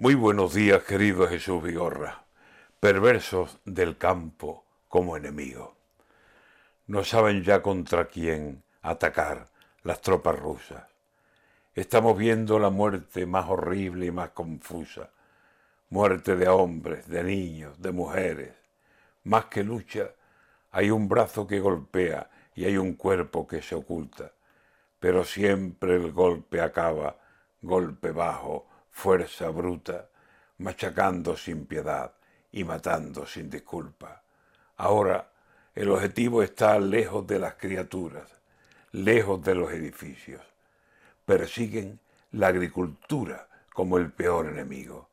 Muy buenos días, querido Jesús Vigorra, perversos del campo como enemigo. No saben ya contra quién atacar las tropas rusas. Estamos viendo la muerte más horrible y más confusa. Muerte de hombres, de niños, de mujeres. Más que lucha, hay un brazo que golpea y hay un cuerpo que se oculta. Pero siempre el golpe acaba, golpe bajo, fuerza bruta, machacando sin piedad y matando sin disculpa. Ahora el objetivo está lejos de las criaturas, lejos de los edificios. Persiguen la agricultura como el peor enemigo.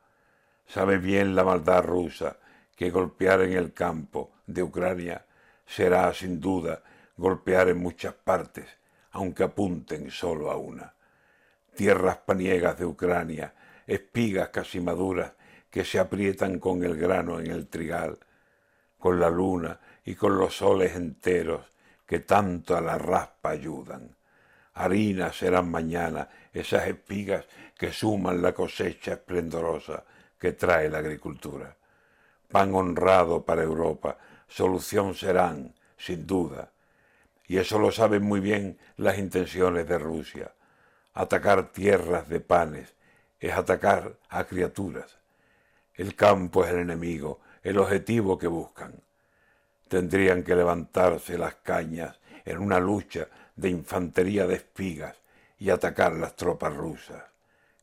Sabe bien la maldad rusa que golpear en el campo de Ucrania será sin duda golpear en muchas partes, aunque apunten solo a una. Tierras paniegas de Ucrania espigas casi maduras que se aprietan con el grano en el trigal, con la luna y con los soles enteros que tanto a la raspa ayudan. Harina serán mañana esas espigas que suman la cosecha esplendorosa que trae la agricultura. Pan honrado para Europa, solución serán, sin duda. Y eso lo saben muy bien las intenciones de Rusia. Atacar tierras de panes, es atacar a criaturas. El campo es el enemigo, el objetivo que buscan. Tendrían que levantarse las cañas en una lucha de infantería de espigas y atacar las tropas rusas.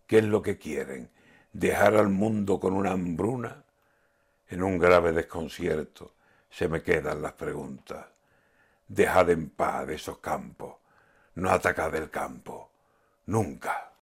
¿Qué es lo que quieren? ¿Dejar al mundo con una hambruna? En un grave desconcierto se me quedan las preguntas. Dejad en paz esos campos, no atacad el campo, nunca.